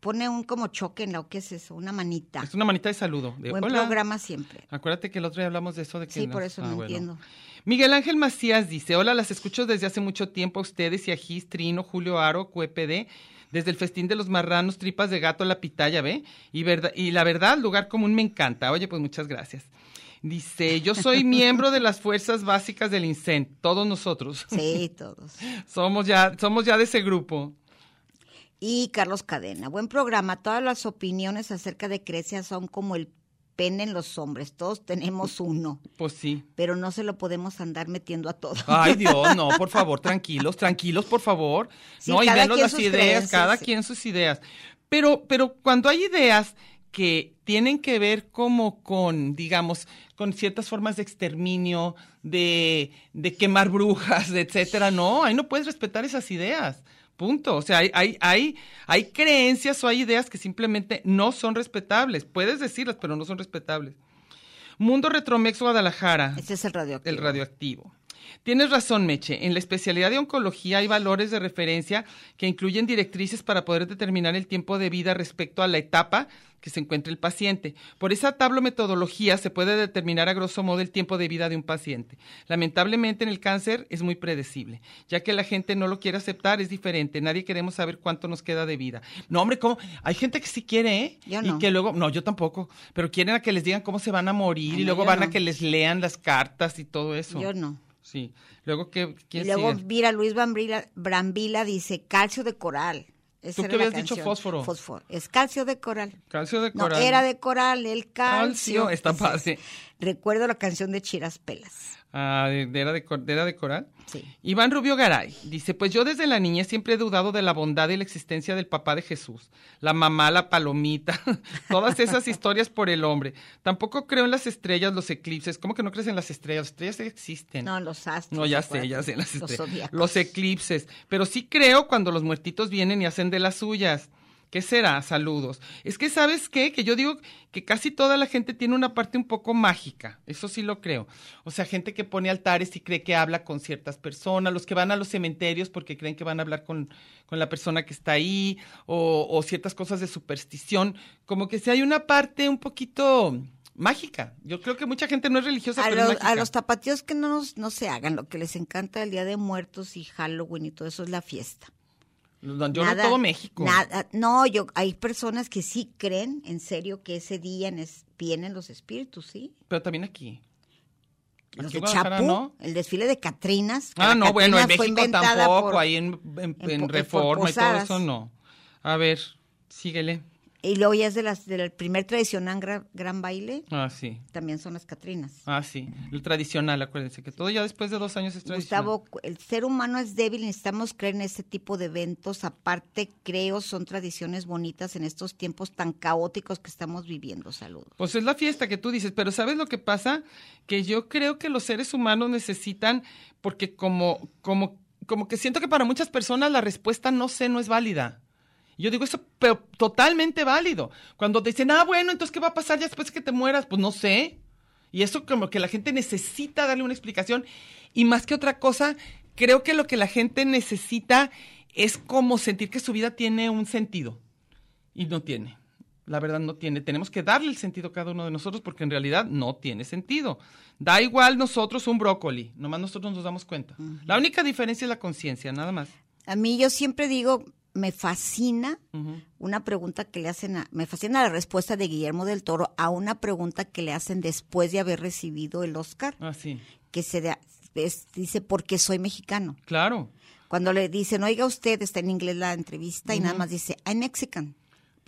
pone un como choque en la, ¿qué es eso? Una manita. es una manita de saludo. De, Buen "Hola". programa siempre. Acuérdate que el otro día hablamos de eso de que Sí, nos- por eso ah, no bueno. entiendo. Miguel Ángel Macías dice, hola, las escucho desde hace mucho tiempo a ustedes y a Gis, Trino, Julio Aro, QEPD, desde el festín de los marranos, tripas de gato, la pitaya, ¿ve? Y, verdad, y la verdad, lugar común me encanta. Oye, pues muchas gracias. Dice, yo soy miembro de las fuerzas básicas del INSEN, todos nosotros. Sí, todos. somos, ya, somos ya de ese grupo. Y Carlos Cadena, buen programa. Todas las opiniones acerca de creencias son como el pene en los hombres. Todos tenemos uno, Pues sí. pero no se lo podemos andar metiendo a todos. Ay, Dios, no, por favor, tranquilos, tranquilos, por favor. Sí, no, y quien las sus ideas, creencias, cada quien sus ideas. Pero, pero cuando hay ideas que tienen que ver como con, digamos, con ciertas formas de exterminio, de, de quemar brujas, etcétera, no, ahí no puedes respetar esas ideas. Punto. O sea, hay, hay, hay, hay creencias o hay ideas que simplemente no son respetables. Puedes decirlas, pero no son respetables. Mundo Retromex Guadalajara. Ese es el radioactivo. El radioactivo. Tienes razón, Meche. En la especialidad de oncología hay valores de referencia que incluyen directrices para poder determinar el tiempo de vida respecto a la etapa que se encuentre el paciente. Por esa tablometodología se puede determinar a grosso modo el tiempo de vida de un paciente. Lamentablemente en el cáncer es muy predecible, ya que la gente no lo quiere aceptar, es diferente. Nadie queremos saber cuánto nos queda de vida. No, hombre, ¿cómo? Hay gente que sí quiere, ¿eh? Yo Y no. que luego, no, yo tampoco, pero quieren a que les digan cómo se van a morir Ay, y no, luego van a no. que les lean las cartas y todo eso. Yo no. Sí. Luego, ¿qué, Y ¿quién luego, sigue? mira, Luis Brambila, Brambila dice calcio de coral. Esa ¿Tú la habías dicho, fósforo? Fósforo. Es calcio de coral. Calcio de No, coral. era de coral, el calcio. Calcio, está es. Recuerdo la canción de Chiras Pelas. Ah, de, era de, era coral. Sí. Iván Rubio Garay dice, pues yo desde la niñez siempre he dudado de la bondad y la existencia del papá de Jesús, la mamá, la palomita, todas esas historias por el hombre. Tampoco creo en las estrellas, los eclipses. ¿Cómo que no crees en las estrellas? Las estrellas existen. No, los astros. No, ya sé, ya sé, las estrellas. Los eclipses. Pero sí creo cuando los muertitos vienen y hacen de las suyas. ¿Qué será? Saludos. Es que, ¿sabes qué? Que yo digo que casi toda la gente tiene una parte un poco mágica. Eso sí lo creo. O sea, gente que pone altares y cree que habla con ciertas personas, los que van a los cementerios porque creen que van a hablar con, con la persona que está ahí, o, o ciertas cosas de superstición. Como que si hay una parte un poquito mágica. Yo creo que mucha gente no es religiosa, A pero es los, mágica. a los tapatíos que no, nos- no se hagan, lo que les encanta el Día de Muertos y Halloween y todo eso es la fiesta. No, Yo Nada- no todo México. Nada, no, yo hay personas que sí creen en serio que ese día es- vienen los espíritus, ¿sí? Pero también aquí. Los Aquí de Chapú, ¿no? el desfile de Catrinas. Ah, no, bueno, en México tampoco, por- ahí en, en- en en po- por Reforma y todo eso no. A ver, síguele. Y luego ya es de las, del primer tradicional gran, gran baile, Ah, sí. también son las Catrinas. Ah, sí. El tradicional, acuérdense que todo ya después de dos años es tradicional. Gustavo, el ser humano es débil, necesitamos creer en este tipo de eventos. Aparte, creo, son tradiciones bonitas en estos tiempos tan caóticos que estamos viviendo. Saludos. Pues es la fiesta que tú dices, pero ¿sabes lo que pasa? Que yo creo que los seres humanos necesitan, porque como, como como que siento que para muchas personas la respuesta no sé no es válida. Yo digo eso, pero totalmente válido. Cuando te dicen, ah, bueno, entonces, ¿qué va a pasar ya después de que te mueras? Pues no sé. Y eso como que la gente necesita darle una explicación. Y más que otra cosa, creo que lo que la gente necesita es como sentir que su vida tiene un sentido. Y no tiene. La verdad no tiene. Tenemos que darle el sentido a cada uno de nosotros porque en realidad no tiene sentido. Da igual nosotros un brócoli, nomás nosotros nos damos cuenta. La única diferencia es la conciencia, nada más. A mí yo siempre digo, me fascina una pregunta que le hacen, a- me fascina la respuesta de Guillermo del Toro a una pregunta que le hacen después de haber recibido el Oscar, Ah, sí. que se da- es- dice, porque soy mexicano. Claro. Cuando le dicen, oiga usted, está en inglés la entrevista y nada más dice, I'm Mexican.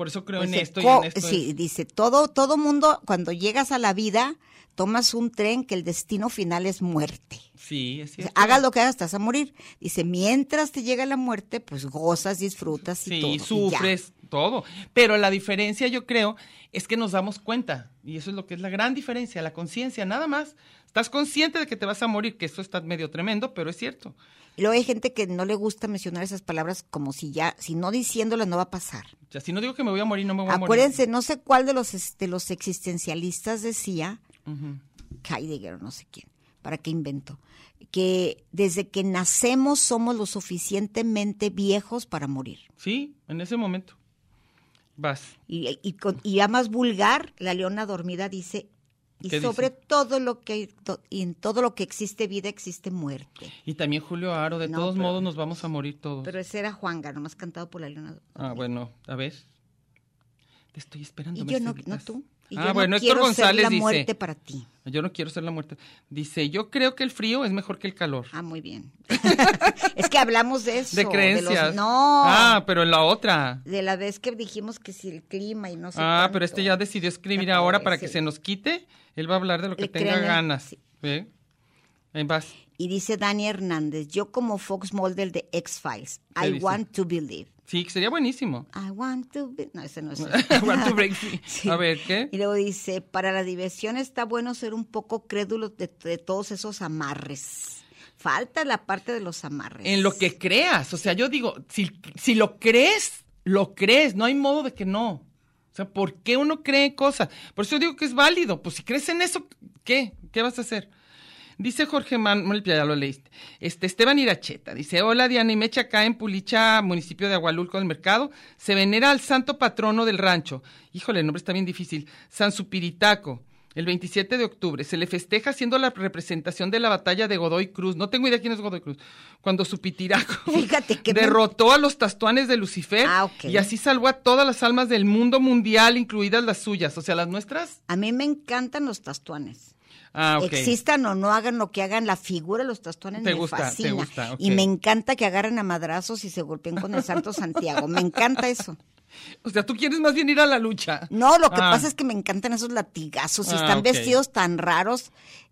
Por eso creo Dice, en esto y en esto. sí, dice, todo, todo mundo, cuando llegas a la vida, tomas un tren que el destino final es muerte. Sí, es cierto. hagas lo que hagas, estás a morir. Dice, mientras te llega la muerte, pues gozas, disfrutas y Sí, todo. ya. sufres, todo. Pero la diferencia, yo creo, es que nos damos cuenta. Y eso es lo que es la gran diferencia, la conciencia, nada más. Estás consciente de que te vas a morir, que eso está medio tremendo, pero es cierto. Y luego hay gente que no le gusta mencionar esas palabras como si ya, si no diciéndolas no va a pasar. O sea, si no digo que me voy a morir, no me voy a Acuérdense, no sé cuál de los, de los existencialistas decía, morir. Ujú. Heidegger o no sé quién, para qué inventó, que desde que nacemos somos lo suficientemente viejos para morir. Sí, en ese momento. Vas. Y, y, con- y ya más vulgar, la leona dormida dice, y ¿Qué sobre dice? todo lo que, to- y en todo lo que existe vida existe muerte. Y también Julio Aro, de No, todos pero- modos nos vamos a morir todos. Pero ese era Juanga, nomás cantado por la leona dormida. ah, bueno, a ver. Te estoy esperando. Y yo no, tú. Y ah, yo bueno, no Héctor quiero ser González la dice. muerte para ti. Yo no quiero ser la muerte. Dice, yo creo que el frío es mejor que el calor. Ah, muy bien. es que hablamos de eso. de los- creencias. no. Ah, pero en la otra. De la vez que dijimos que si el clima y no sé Ah, cuánto. pero este ya decidió escribir ahora para que sí. se nos quite. Él va a hablar de lo que Le tenga creen, ganas. sí. ¿Ve? Ahí vas. Y dice Dani Hernández, yo como Fox Mulder de X-Files, ¿Qué I dice? want to believe. Sí, que sería buenísimo. I want to be... No, ese no es. I want to break free. Sí. A ver, ¿qué? Y luego dice, para la diversión está bueno ser un poco crédulo de, de todos esos amarres. Falta la parte de los amarres. En lo que creas. O sea, yo digo, si, si lo crees, lo crees. No hay modo de que no. O sea, ¿por qué uno cree cosas? Por eso yo digo que es válido. Pues si crees en eso, ¿qué? ¿Qué vas a hacer? Dice Jorge Manuel, ya lo leíste. Este, Esteban Iracheta, dice, hola Diana y Mecha, acá en Pulicha, municipio de Agualulco del Mercado, se venera al santo patrono del rancho. Híjole, el nombre está bien difícil. San Supiritaco. El 27 de octubre se le festeja haciendo la representación de la batalla de Godoy Cruz. No tengo idea quién es Godoy Cruz. Cuando Supitiraco Fíjate que me- derrotó a los tastuanes de Lucifer Ah, y así salvó a todas las almas del mundo mundial, incluidas las suyas. O sea, las nuestras. A mí me encantan los tastuanes. Ah. Existan o no hagan lo que hagan, la figura de los tastuanes Te me gusta, te fascina. gusta. Y me encanta que agarren a madrazos y se golpeen con el Santo Santiago. Me encanta eso. O sea, tú quieres más bien ir a la lucha. No, lo que Ah. pasa es que me encantan esos latigazos y Ah, están vestidos tan raros.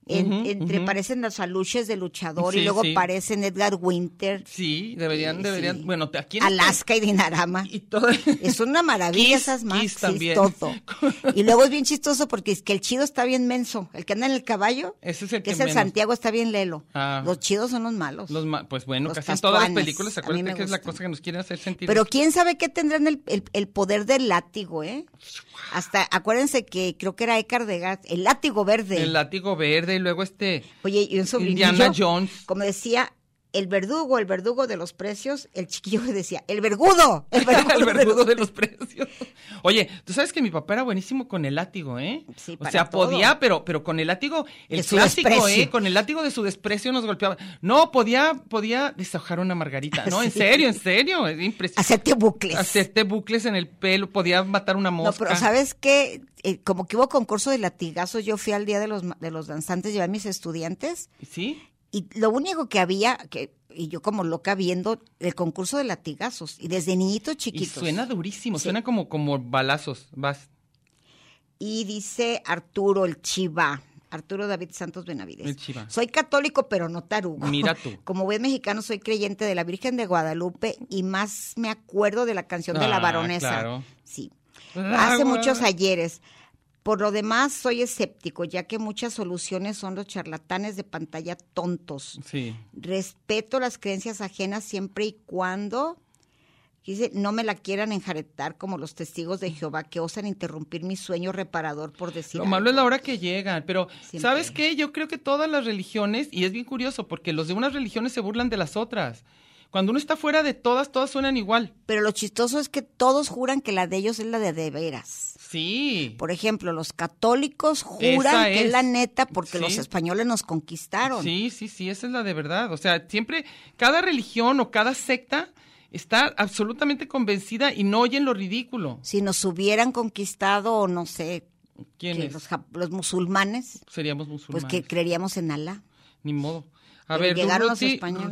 En- entre ujú. parecen las aluches de luchador Sí, y luego sí. parecen Edgar Winter, Sí, deberían, Sí, deberían. sí. Bueno, aquí en este- Alaska y Dinarama. Y todo. Es una maravilla Kiss, esas más. Kiss todo. Y luego es bien chistoso porque es que el chido está bien menso. El que anda en el caballo, Ese es el que que es el. Santiago, está bien lelo. Ah. Los chidos son los malos. Los ma- pues bueno, Los casi en todas las películas, a mí acuérdate me que es la cosa que nos quieren hacer sentir. Pero quién sabe qué tendrán el, el- el poder del látigo, ¿eh? Hasta, acuérdense que creo que era Eckhart de el látigo verde. el látigo verde y luego este. Oye, y un Indiana Jones. como decía, el verdugo, el verdugo de los precios, el chiquillo decía, el vergudo, el vergudo, el de los de los precios. Oye, tú sabes que mi papá era buenísimo con el látigo, ¿eh? Sí, o para sea, todo. podía, pero, pero con el látigo, el De clásico. ¿eh? Con el látigo de su desprecio nos golpeaba. No, podía, podía deshojar una margarita. No, en serio, en serio. Es impresionante. Hacerte bucles. Hacerte bucles en el pelo, podía matar una No, mosca. pero ¿sabes qué? Eh, como que hubo concurso de latigazos, yo fui al día de los, de los danzantes, llevé a mis estudiantes, ¿Sí? Y lo único que había, que y yo como loca viendo el concurso de latigazos, y desde niñitos Y chiquitos. suena durísimo, Sí. suena como, como balazos. Vas. Y dice Arturo, el chiva, Arturo David Santos Benavides. El chiva. Soy católico, pero no tarugo. Mira tú. Como buen mexicano, soy creyente de la Virgen de Guadalupe y más me acuerdo de la canción de la Ah, baronesa. claro. Sí. Hace muchos ayeres. Por lo demás, soy escéptico, ya que muchas soluciones son los charlatanes de pantalla tontos. Sí. Respeto las creencias ajenas siempre y cuando dice, no me la quieran enjaretar como los testigos de Jehová que osan interrumpir mi sueño reparador por decir Lo malo es algo". la hora que llegan, pero Siempre. ¿sabes qué? Yo creo que todas las religiones, y es bien curioso, porque los de unas religiones se burlan de las otras. Cuando uno está fuera de todas, todas suenan igual. Pero lo chistoso es que todos juran que la de ellos es la de de veras. Sí. Por ejemplo, los católicos juran que es. es. la neta porque Sí. los españoles nos conquistaron. Sí, sí, sí, esa es la de verdad. O sea, siempre, cada religión o cada secta está absolutamente convencida y no oyen lo ridículo. Si nos hubieran conquistado, no sé, ¿Quién que los, los musulmanes, Seríamos pues musulmanes. que creeríamos en Alá. Ni modo. A ver,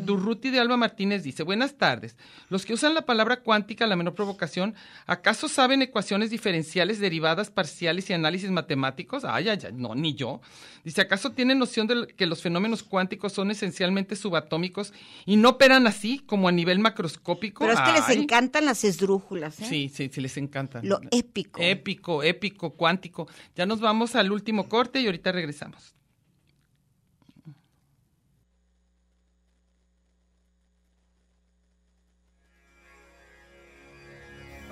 Durruti, de Alba Martínez dice, buenas tardes. Los que usan la palabra cuántica, la menor provocación, ¿acaso saben ecuaciones diferenciales, derivadas, parciales y análisis matemáticos? Ay, ay, ay, no, ni yo. Dice, ¿acaso tienen noción de que los fenómenos cuánticos son esencialmente subatómicos y no operan así, como a nivel macroscópico? Pero es que les encantan las esdrújulas, ¿eh? Sí, sí, sí, les encanta. Lo épico. Épico, épico, cuántico. Ya nos vamos al último corte y ahorita regresamos.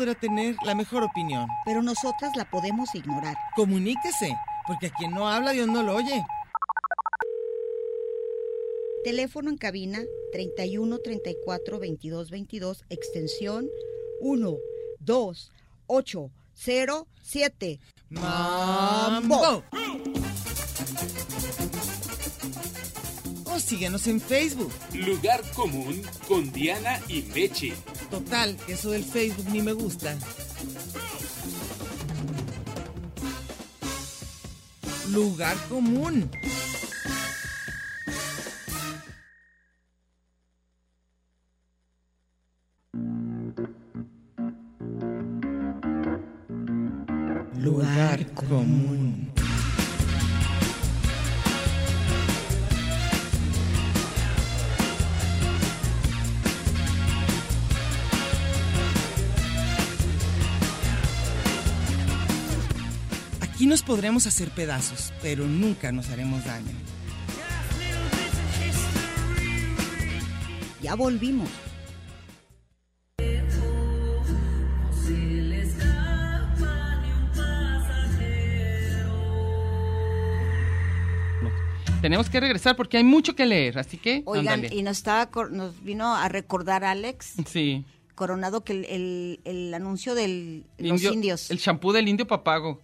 Podrá tener la mejor opinión. Pero nosotras la podemos ignorar. Comuníquese, porque a quien no habla Dios no lo oye. Teléfono en cabina 31 34 22 22, extensión 1 2 8 0 7. ¡Mambo! O síguenos en Facebook. Lugar común con Diana y Meche. Total, eso del Facebook ni me gusta. Lugar común. Podremos hacer pedazos, pero nunca nos haremos daño. Ya volvimos. Tenemos que regresar porque hay mucho que leer, así que Oigan, ándale. y nos estaba cor- nos vino a recordar Alex Sí. Coronado que el, el- el anuncio de los Indio- indios El champú del indio papago.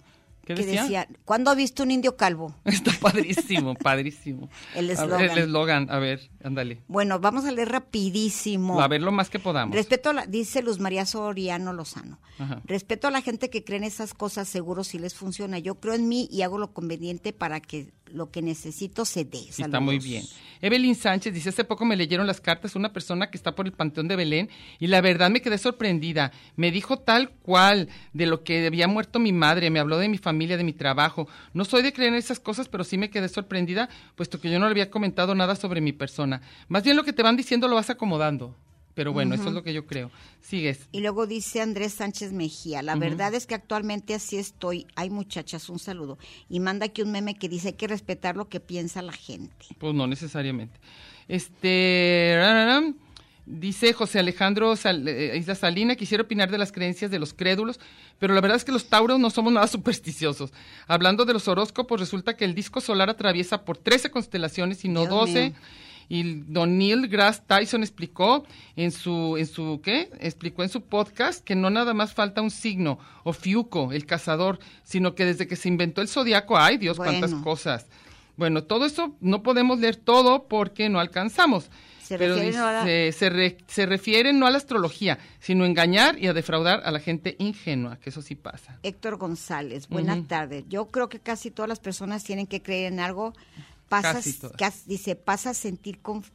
¿Qué que decía? decía, ¿cuándo ha visto un indio calvo? Está padrísimo, padrísimo. El eslogan. El eslogan, a ver, ándale. Bueno, vamos a leer rapidísimo. A ver lo más que podamos. Respeto a la, dice Luz María Soriano Lozano. Ajá. Respeto a la gente que cree en esas cosas, seguro si les funciona. Yo creo en mí y hago lo conveniente para que lo que necesito se dé. Sí, está muy bien. Evelyn Sánchez dice, hace poco me leyeron las cartas una persona que está por el Panteón de Belén y la verdad me quedé sorprendida. Me dijo tal cual de lo que había muerto mi madre, me habló de mi familia, de mi trabajo. No soy de creer en esas cosas, pero sí me quedé sorprendida, puesto que yo no le había comentado nada sobre mi persona. Más bien lo que te van diciendo lo vas acomodando. Pero bueno, eso es lo que yo creo. Sigues. Y luego dice Andrés Sánchez Mejía, la verdad es que actualmente así estoy. Ay muchachas, un saludo. Y manda aquí un meme que dice hay que respetar lo que piensa la gente. Pues no necesariamente. Este. Dice José Alejandro Sal- eh, Isla Salina, quisiera opinar de las creencias de los crédulos, pero la verdad es que los tauros no somos nada supersticiosos. Hablando de los horóscopos, resulta que el disco solar atraviesa por 13 constelaciones y no Dios 12. mío. Y don Neil Grass Tyson explicó en su, en su, ¿qué? Explicó en su podcast que no nada más falta un signo, o fiuco, el cazador, sino que desde que se inventó el zodiaco, ay Dios, cuántas cosas. Bueno, todo eso no podemos leer todo porque no alcanzamos. Se pero refieren ahora- dice- se, re- se refiere no a la astrología, sino a engañar y a defraudar a la gente ingenua, que eso sí pasa. Héctor González, buenas Ujú. tardes. Yo creo que casi todas las personas tienen que creer en algo. Pasas, Casi dice, pasa a sentir conf-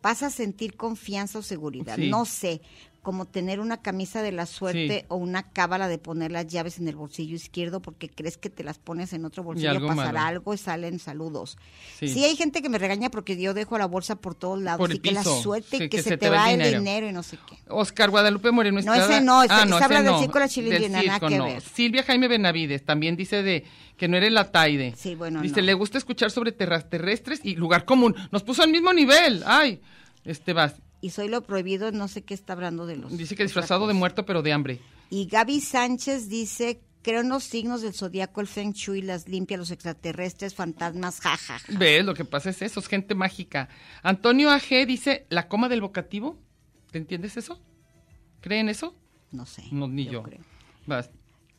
pasa a sentir confianza o seguridad. Sí. No sé, como tener una camisa de la suerte Sí. o una cábala de poner las llaves en el bolsillo izquierdo porque crees que te las pones en otro bolsillo, algo pasará malo. algo y salen saludos. Sí. Sí. hay gente que me regaña porque yo dejo la bolsa por todos lados Por y que la suerte Sí, y que, se, te, va el dinero. y no sé qué. Oscar Guadalupe Moreno No, Estrada. ese no, ese- Ah, ese ese habla del no, circo de la chilindrina, del nada que no. ver. Silvia Jaime Benavides también dice de que no eres la taide. Sí, bueno, Dice, no. le gusta escuchar sobre terrestres y lugar común. Nos puso al mismo nivel. Ay, este vas. Y soy lo prohibido, no sé qué está hablando de los. Dice que disfrazado de muerto pero de hambre. Y Gaby Sánchez dice, creo en los signos del zodiaco, el feng shui, las limpias, los extraterrestres, fantasmas, jajaja. ¿Ves? Lo que pasa es eso, es gente mágica. Antonio AG dice, la coma del vocativo. ¿Te entiendes eso? ¿Creen eso? No sé. No, ni yo. creo. Vas.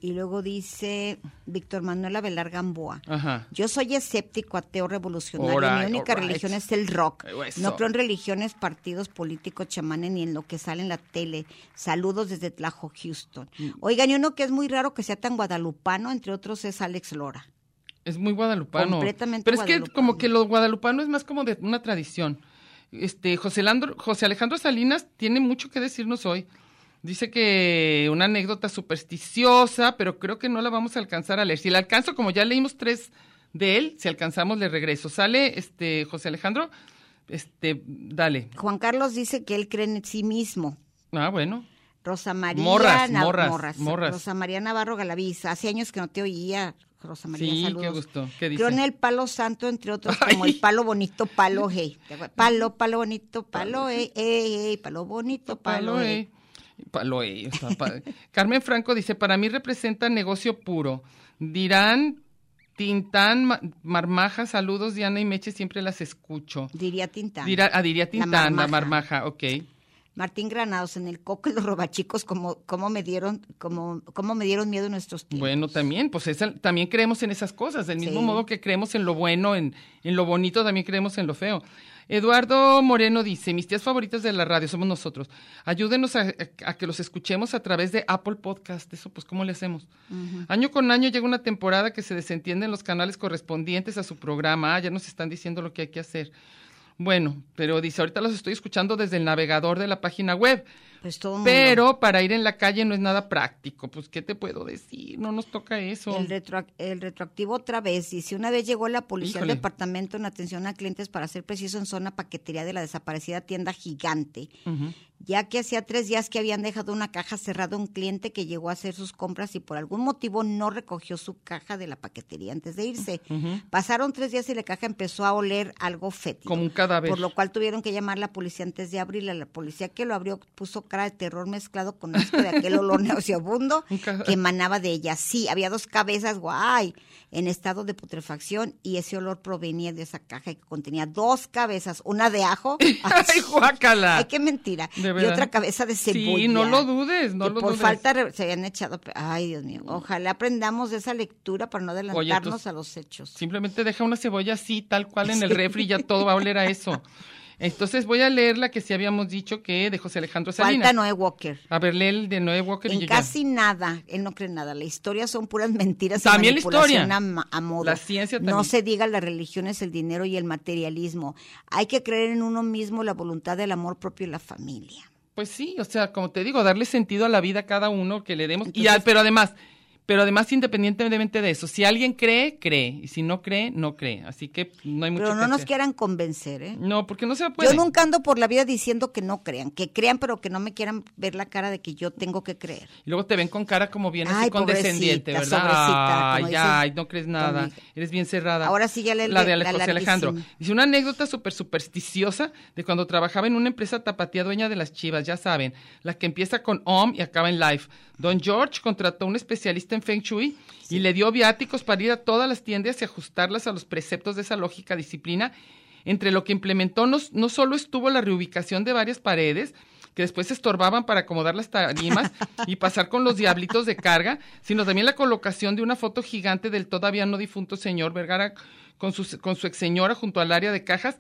Y luego dice Víctor Manuel Avelar Gamboa. Ajá. Yo soy escéptico, ateo, revolucionario. Mi única religión es el rock. Eso. No creo en religiones, partidos políticos, chamanes, ni en lo que sale en la tele. Saludos desde Tlajo, Houston. Mm. Oigan, y uno que es muy raro que sea tan guadalupano, entre otros es Alex Lora. Es muy guadalupano. Completamente Pero es que como que lo guadalupano es más como de una tradición. Este José, Landro- José Alejandro Salinas tiene mucho que decirnos hoy. Dice que una anécdota supersticiosa, pero creo que no la vamos a alcanzar a leer. Si la alcanzo, como ya leímos tres de él, si alcanzamos le regreso. Sale este José Alejandro, este, dale. Juan Carlos dice que él cree en sí mismo. Ah, bueno. Rosa María Morras, morras, morras. Rosa María Navarro Galaviz. Hace años que no te oía, Rosa María. Sí, saludos. qué gusto. ¿Qué dice? Creo en el palo santo, entre otros, Ay. como el palo bonito, palo hey. Palo, palo bonito, palo hey, hey, hey, palo bonito, palo Palo, hey. Carmen Franco dice, para mí representa negocio puro. Dirán, Tintán, Ma- Marmaja, saludos, Diana y Meche, siempre las escucho. Diría Tintán. Dirá, ah, diría Tintán, la marmaja. marmaja, ok. Martín Granados, en el coco y los robachicos, como, como me dieron, como, como me dieron miedo en nuestros tiempos. Bueno, también, pues esa- también creemos en esas cosas, del mismo Sí. modo que creemos en lo bueno, en, en lo bonito, también creemos en lo feo. Eduardo Moreno dice, mis tías favoritas de la radio somos nosotros. Ayúdenos a, a que los escuchemos a través de Apple Podcast. Eso, pues, ¿cómo le hacemos? Año con año llega una temporada que se desentienden los canales correspondientes a su programa. Ah, ya nos están diciendo lo que hay que hacer. Bueno, pero dice, ahorita los estoy escuchando desde el navegador de la página web. Pues todo mundo. Pero para ir en la calle no es nada práctico. Pues, ¿qué te puedo decir? No nos toca eso. El, retro- el retroactivo otra vez, dice, una vez llegó la policía Híjole. al departamento en atención a clientes para ser preciso en zona paquetería de la desaparecida tienda gigante, ya que hacía tres días que habían dejado una caja cerrada a un cliente que llegó a hacer sus compras y por algún motivo no recogió su caja de la paquetería antes de irse. Pasaron tres días y la caja empezó a oler algo fétido. Como un cadáver. Por lo cual tuvieron que llamar a la policía antes de abrirla. La policía que lo abrió puso cara de terror mezclado con asco de aquel olor nauseabundo que emanaba de ella. Sí, había dos cabezas, guay, en estado de putrefacción y ese olor provenía de esa caja que contenía dos cabezas, una de ajo. ¡Ay, guácala! Ay, qué mentira. Y otra cabeza de Sí, cebolla. no lo dudes, no que lo por dudes. falta se habían echado. Ay, Dios mío. Ojalá aprendamos de esa lectura para no adelantarnos pues, a los hechos. Simplemente deja una cebolla así, tal cual en el refri, ya todo va a oler a eso. Entonces voy a leer la que sí habíamos dicho que de José Alejandro Salinas. Falta Noé Walker. A ver, lee el de Noé Walker y En ya. casi nada, él no cree nada. La historia son puras mentiras. y También la historia. A, a modo. La ciencia No también. se diga las religiones, el dinero y el materialismo. Hay que creer en uno mismo, la voluntad del amor propio y la familia. Pues sí, o sea, como te digo, darle sentido a la vida a cada uno que le demos. y Entonces- a- pero además, Pero además, independientemente de eso, si alguien cree, cree. Y si no cree, no cree. Así que no hay mucho Pero no que nos hacer. quieran convencer, ¿eh? No, porque no se puede. Yo nunca ando por la vida diciendo que no crean, que crean, pero que no me quieran ver la cara de que yo tengo que creer. Y luego te ven con cara como bien así Ay, condescendiente, pobrecita, ¿verdad? Ay, dices, ay, no crees nada. Eres bien cerrada. Ahora sí ya le- La de Ale- la José Alejandro. Dice una anécdota súper supersticiosa de cuando trabajaba en una empresa tapatía dueña de las chivas, ya saben, la que empieza con OM y acaba en Life. Don George contrató a un especialista en Feng Shui y le dio viáticos para ir a todas las tiendas y ajustarlas a los preceptos de esa lógica disciplina. Entre lo que implementó no, no solo estuvo la reubicación de varias paredes, que después se estorbaban para acomodar las tarimas y pasar con los diablitos de carga, sino también la colocación de una foto gigante del todavía no difunto señor Vergara con su, con su ex señora junto al área de cajas,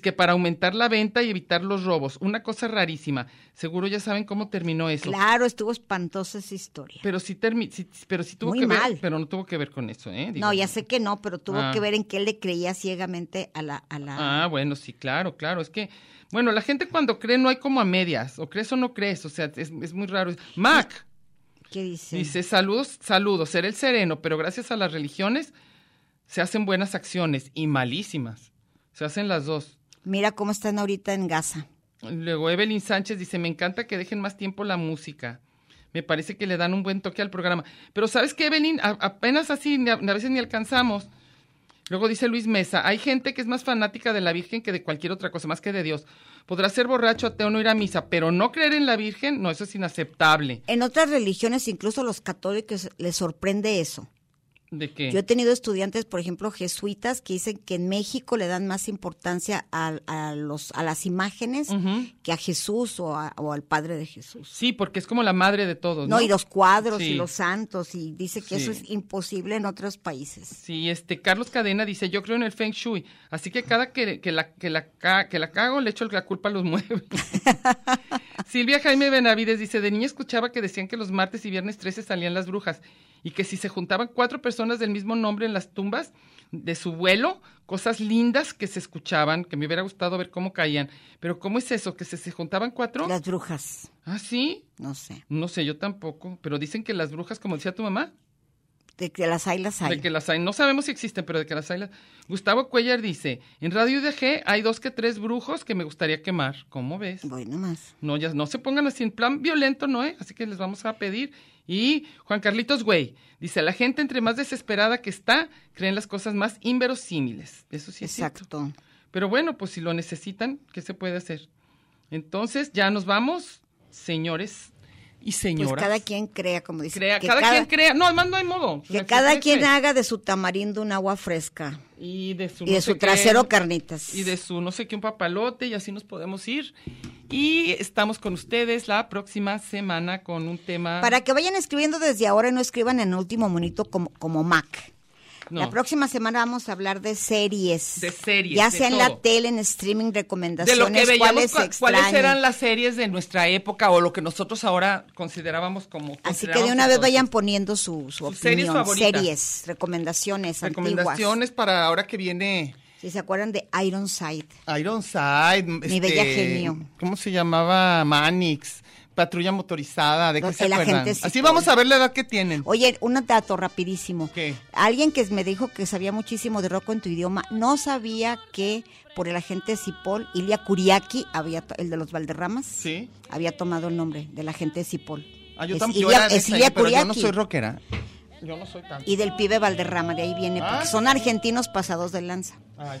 que para aumentar la venta y evitar los robos. Una cosa rarísima. Seguro ya saben cómo terminó eso. Claro, estuvo espantosa esa historia. Pero sí, termi- sí- pero sí tuvo Muy que mal. ver, pero no tuvo que ver con eso, ¿eh? Digo, No, ya sé que no, pero tuvo Ah. que ver en que él le creía ciegamente a la... A la Ah, bueno, sí, claro, claro. Es que, bueno, la gente cuando cree no hay como a medias, o crees o no crees, o sea, es, es muy raro. Mac ¿Qué dice? dice, saludos, saludos, ser el sereno, pero gracias a las religiones se hacen buenas acciones y malísimas. Se hacen las dos. Mira cómo están ahorita en Gaza. Luego Evelyn Sánchez dice, me encanta que dejen más tiempo la música. Me parece que le dan un buen toque al programa. Pero ¿sabes qué, Evelyn? A- apenas así, a, a veces ni alcanzamos. Luego dice Luis Mesa, hay gente que es más fanática de la Virgen que de cualquier otra cosa, más que de Dios. Podrá ser borracho, ateo, no ir a misa, pero no creer en la Virgen, no, eso es inaceptable. En otras religiones, incluso a los católicos les sorprende eso. ¿De qué? Yo he tenido estudiantes, por ejemplo, jesuitas, que dicen que en México le dan más importancia a, a los, a las imágenes que a Jesús o, a- o al Padre de Jesús. Sí, porque es como la madre de todos, ¿no? No, y los cuadros Sí. y los santos, y dice que eso es imposible en otros países. Sí, este Carlos Cadena dice, yo creo en el Feng Shui, así que cada que, que la, que, la, que la cago le echo la culpa a los muebles. Silvia Jaime Benavides dice, de niña escuchaba que decían que los martes y viernes 13 salían las brujas y que si se juntaban cuatro personas del mismo nombre en las tumbas de su vuelo, cosas lindas que se escuchaban, que me hubiera gustado ver cómo caían. Pero ¿cómo es eso? ¿Que se, se juntaban cuatro? Las brujas, Ah, sí. no sé. No sé, yo tampoco. Pero dicen que las brujas, como decía tu mamá, De que las hay, las hay. de que las hay. No sabemos si existen, pero de que las hay. las- Gustavo Cuellar dice, en Radio UDG hay dos que tres brujos que me gustaría quemar. ¿Cómo ves? Bueno, más. No, ya no se pongan así en plan violento, ¿no? eh? Así que les vamos a pedir. Y Juan Carlitos Güey dice, la gente entre más desesperada que está, creen las cosas más inverosímiles. Eso sí es cierto. Exacto. Pero bueno, pues si lo necesitan, ¿qué se puede hacer? Entonces, ya nos vamos, señores y señoras. Pues cada quien crea, como dice. Crea, que cada, quien crea. No, además no hay modo. Que cada quien cree. haga de su tamarindo un agua fresca. Y de su, Y de su qué, trasero carnitas. Y de su no sé qué un papalote y así nos podemos ir. Y estamos con ustedes la próxima semana con un tema... Para que vayan escribiendo desde ahora y no escriban en último monito como, como Mac. No. La próxima semana vamos a hablar de series. De series, Ya de sea en la tele, en streaming, de recomendaciones, lo que veíamos, cuáles eran las series de nuestra época o lo que nosotros ahora considerábamos como... Así que de una vez vayan poniendo su, su Sus series opinión. favoritas. Series, recomendaciones, antiguas. Recomendaciones para ahora que viene Si se acuerdan de Ironside. Ironside. Mi este, bella genio. ¿Cómo se llamaba? Manix. Patrulla motorizada. ¿De qué se el acuerdan? agente Así vamos a ver la edad que tienen. Oye, un dato rapidísimo. ¿Qué? Alguien que me dijo que sabía muchísimo de rock en tu idioma, no sabía que por el agente Cipoll, Ilia Kuriaki, había el de los Valderramas, Sí. había tomado el nombre del agente Cipoll. Ah, yo Es también. yo Ilia- era de es esa, Ilia pero yo no Kuriaki. soy rockera. Yo no soy tan. Y del pibe Valderrama, de ahí viene, porque Ah. son argentinos pasados de lanza. Ahí